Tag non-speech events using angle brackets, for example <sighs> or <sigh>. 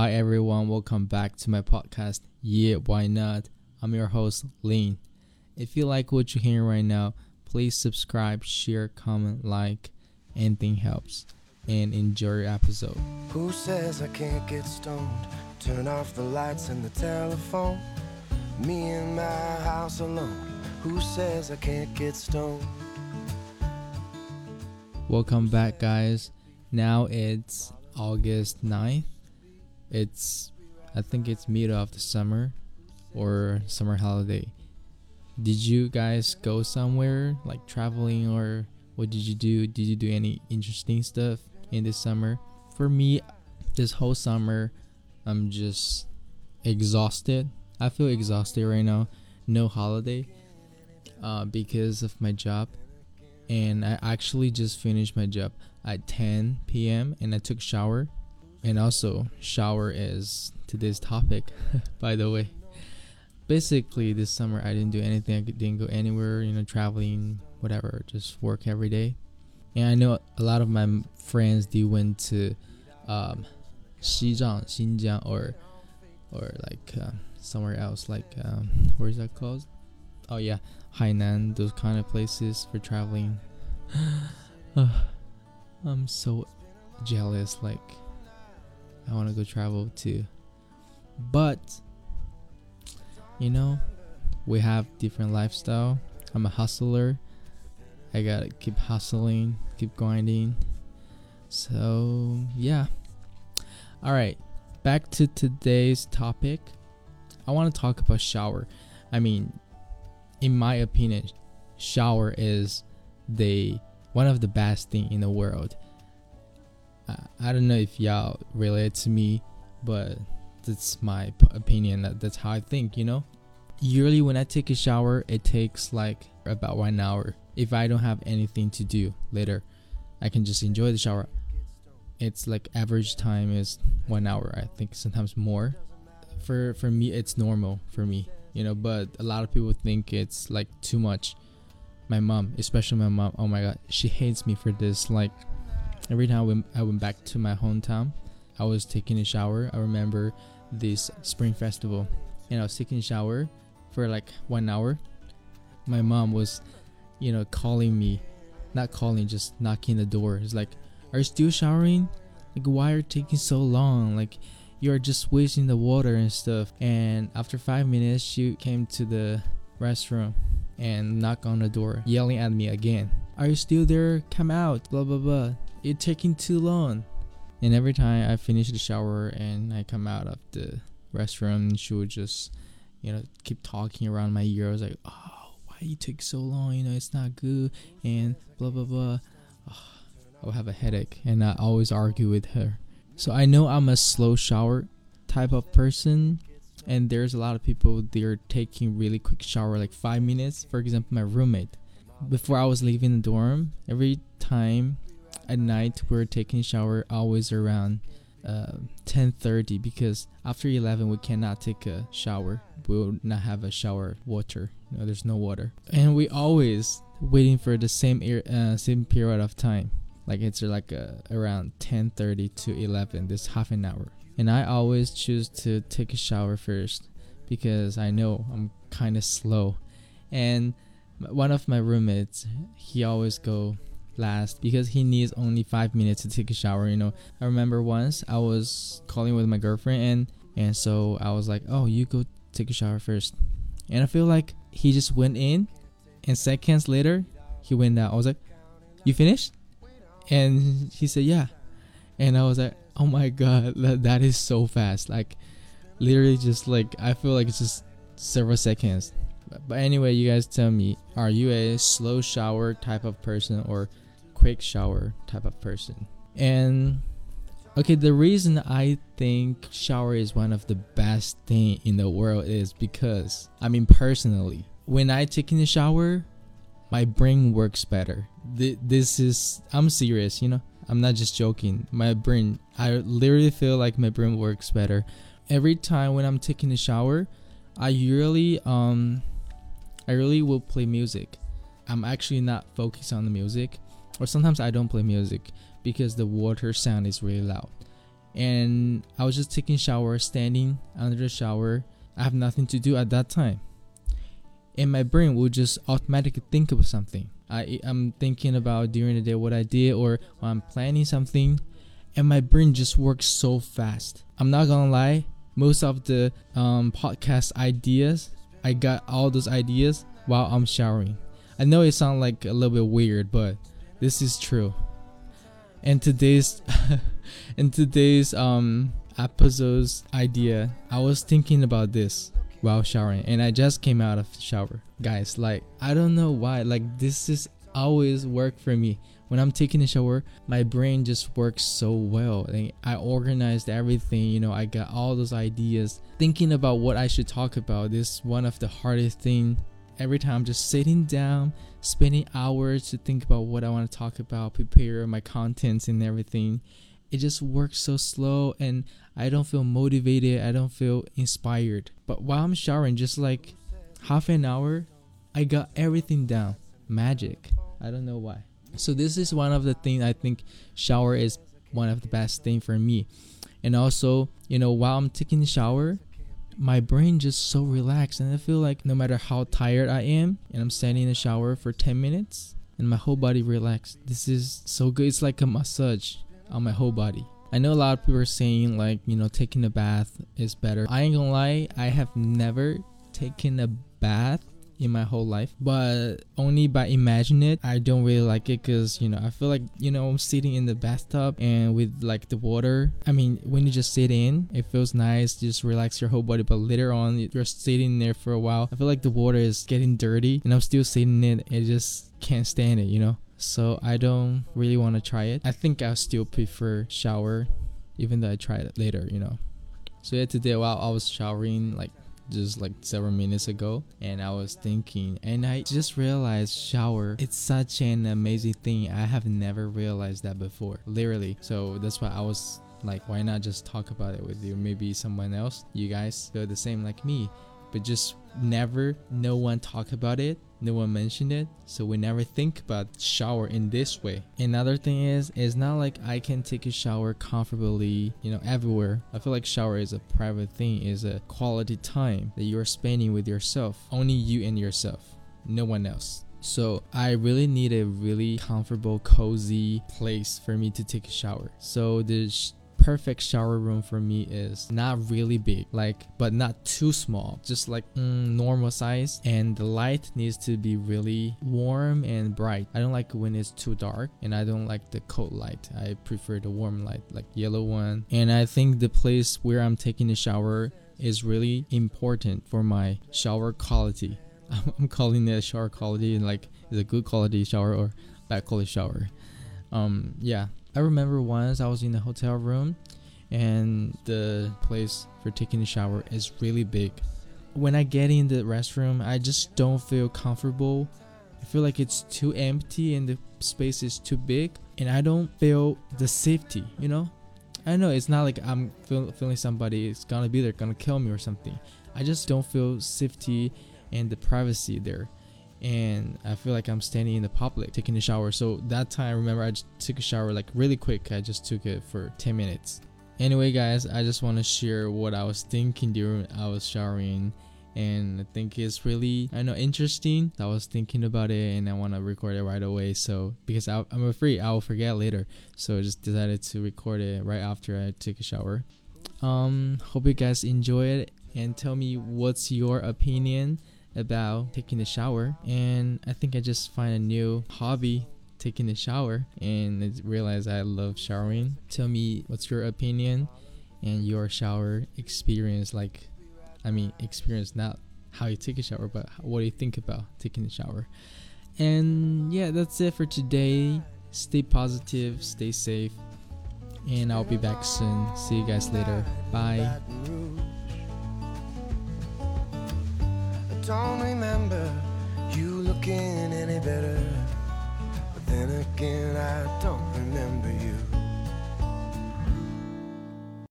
Hi everyone, welcome back to my podcast. Yeah, why not? I'm your host, Lean. If you like what you're hearing right now, please subscribe, share, comment, like. Anything helps. And enjoy your episode. Who says I can't get stoned? Turn off the lights and the telephone. Me in my house alone. Who says I can't get stoned? Welcome back, guys. Now it's August 9th. It's, I think it's middle of the summer or summer holiday. Did you guys go somewhere like traveling or what did you do? Did you do any interesting stuff in this summer? For me, this whole summer, I'm just exhausted. I feel exhausted right now. No holiday uh, because of my job. And I actually just finished my job at 10 p.m. and I took shower. And also, shower is today's topic, <laughs> by the way. Basically, this summer I didn't do anything. I didn't go anywhere, you know, traveling, whatever. Just work every day. And I know a lot of my friends they went to um, Xinjiang, or or like uh, somewhere else, like um, where is that called? Oh yeah, Hainan, those kind of places for traveling. <sighs> I'm so jealous. Like, I want to go travel too. But, you know, we have different lifestyle. I'm a hustler. I gotta keep hustling, keep grinding. So, yeah. Alright, back to today's topic. I want to talk about shower. I mean, in my opinion, shower is the one of the best thing in the world. I, I don't know if y'all relate to me, but that's my opinion. That, that's how I think. You know, usually when I take a shower, it takes like about one hour. If I don't have anything to do later, I can just enjoy the shower. It's like average time is one hour. I think sometimes more. For for me, it's normal for me you know but a lot of people think it's like too much my mom especially my mom oh my god she hates me for this like every time I went, I went back to my hometown i was taking a shower i remember this spring festival and i was taking a shower for like one hour my mom was you know calling me not calling just knocking the door it's like are you still showering like why are you taking so long like you're just wasting the water and stuff. And after five minutes, she came to the restroom and knocked on the door, yelling at me again. Are you still there? Come out. Blah blah blah. You're taking too long. And every time I finish the shower and I come out of the restroom, she would just, you know, keep talking around my ear. I was like, oh, why you take so long? You know, it's not good. And blah blah blah. Ah, oh, I'll have a headache, and I always argue with her. So I know I'm a slow shower type of person, and there's a lot of people they're taking really quick shower, like five minutes. For example, my roommate. Before I was leaving the dorm, every time at night we are taking shower always around uh, 10:30 because after 11 we cannot take a shower. We will not have a shower water. There's no water, and we always waiting for the same uh, same period of time like it's like uh, around 10:30 to 11 this half an hour and i always choose to take a shower first because i know i'm kind of slow and one of my roommates he always go last because he needs only five minutes to take a shower you know. I remember once i was calling with my girlfriend and and so i was like oh you go take a shower first. And i feel like he just went in and seconds later he went out. I was like you finished? And he said yeah. And i was like oh my god <laughs> that, that is so fast. Like literally just like i feel like it's just several seconds but, anyway you guys tell me are you a slow shower type of person or quick shower type of person and okay the reason i think shower is one of the best thing in the world is because i mean personally when i take in the shower my brain works better. This is I'm serious, you know. I'm not just joking. My brain, I literally feel like my brain works better every time when I'm taking a shower. I really um I really will play music. I'm actually not focused on the music or sometimes I don't play music because the water sound is really loud. and I was just taking shower, standing under the shower. I have nothing to do at that time. And my brain will just automatically think of something. I, I'm thinking about during the day what I did or I'm planning something, and my brain just works so fast. I'm not gonna lie, most of the um, podcast ideas, I got all those ideas while I'm showering. I know it sounds like a little bit weird, but this is true. And today's <laughs> in today's um episode's idea, I was thinking about this while showering and I just came out of the shower. Guys, like I don't know why, like this is always work for me. When I'm taking a shower, my brain just works so well. I organized everything, you know, I got all those ideas. Thinking about what I should talk about is one of the hardest thing every time just sitting down, spending hours to think about what I want to talk about, prepare my contents and everything. It just works so slow and I don't feel motivated, I don't feel inspired. But while I'm showering, just like half an hour, I got everything down. Magic. I don't know why. So this is one of the things I think shower is one of the best thing for me. And also, you know, while I'm taking shower, my brain just so relaxed and I feel like no matter how tired I am and I'm standing in the shower for 10 minutes and my whole body relaxed. This is so good. It's like a massage on my whole body. I know a lot of people are saying like, you know, taking a bath is better. I ain't gonna lie, I have never taken a bath in my whole life but only by imagining it i don't really like it because you know i feel like you know i'm sitting in the bathtub and with like the water. I mean when you just sit in it feels nice just relax your whole body but later on you're sitting there for a while i feel like the water is getting dirty and i'm still sitting in it just can't stand it you know? So i don't really want to try it. I think i still prefer shower even though i try it later you know? So yeah today while i was showering like just like several minutes ago and I was thinking and I just realized shower it's such an amazing thing. I have never realized that before literally. So that's why I was like why not just talk about it with you? Maybe someone else you guys feel the same like me but just never no one talk about it no one mentioned it so we never think about shower in this way. Another thing is it's not like i can take a shower comfortably you know everywhere. I feel like shower is a private thing is a quality time that you're spending with yourself only you and yourself no one else. So I really need a really comfortable, cozy place for me to take a shower. So the sh- perfect shower room for me is not really big, like but not too small, just like mm, normal size. And the light needs to be really warm and bright. I don't like when it's too dark, and I don't like the cold light. I prefer the warm light, like yellow one. And I think the place where I'm taking a shower is really important for my shower quality. <laughs> I'm calling it shower quality, and like is a good quality shower or bad quality shower. Um, yeah, I remember once I was in the hotel room and the place for taking a shower is really big. When I get in the restroom, I just don't feel comfortable. I feel like it's too empty and the space is too big, and I don't feel the safety, you know? I know it's not like I'm feel, feeling somebody is gonna be there, gonna kill me or something. I just don't feel safety and the privacy there and I feel like I'm standing in the public taking a shower. So that time, remember I just took a shower like really quick. I just took it for 10 minutes. Anyway, guys, I just want to share what I was thinking during I was showering, and I think it's really I know interesting. I was thinking about it, and I want to record it right away. So because I, I'm afraid I will forget later, so I just decided to record it right after I took a shower. Um, hope you guys enjoy it, and tell me what's your opinion about taking a shower and I think I just find a new hobby taking a shower and realize I love showering. Tell me what's your opinion and your shower experience like I mean experience not how you take a shower but what do you think about taking a shower. And yeah, that's it for today. Stay positive, stay safe, and I'll be back soon. See you guys later. Bye. Don't remember you looking any better. But then again, I don't remember you.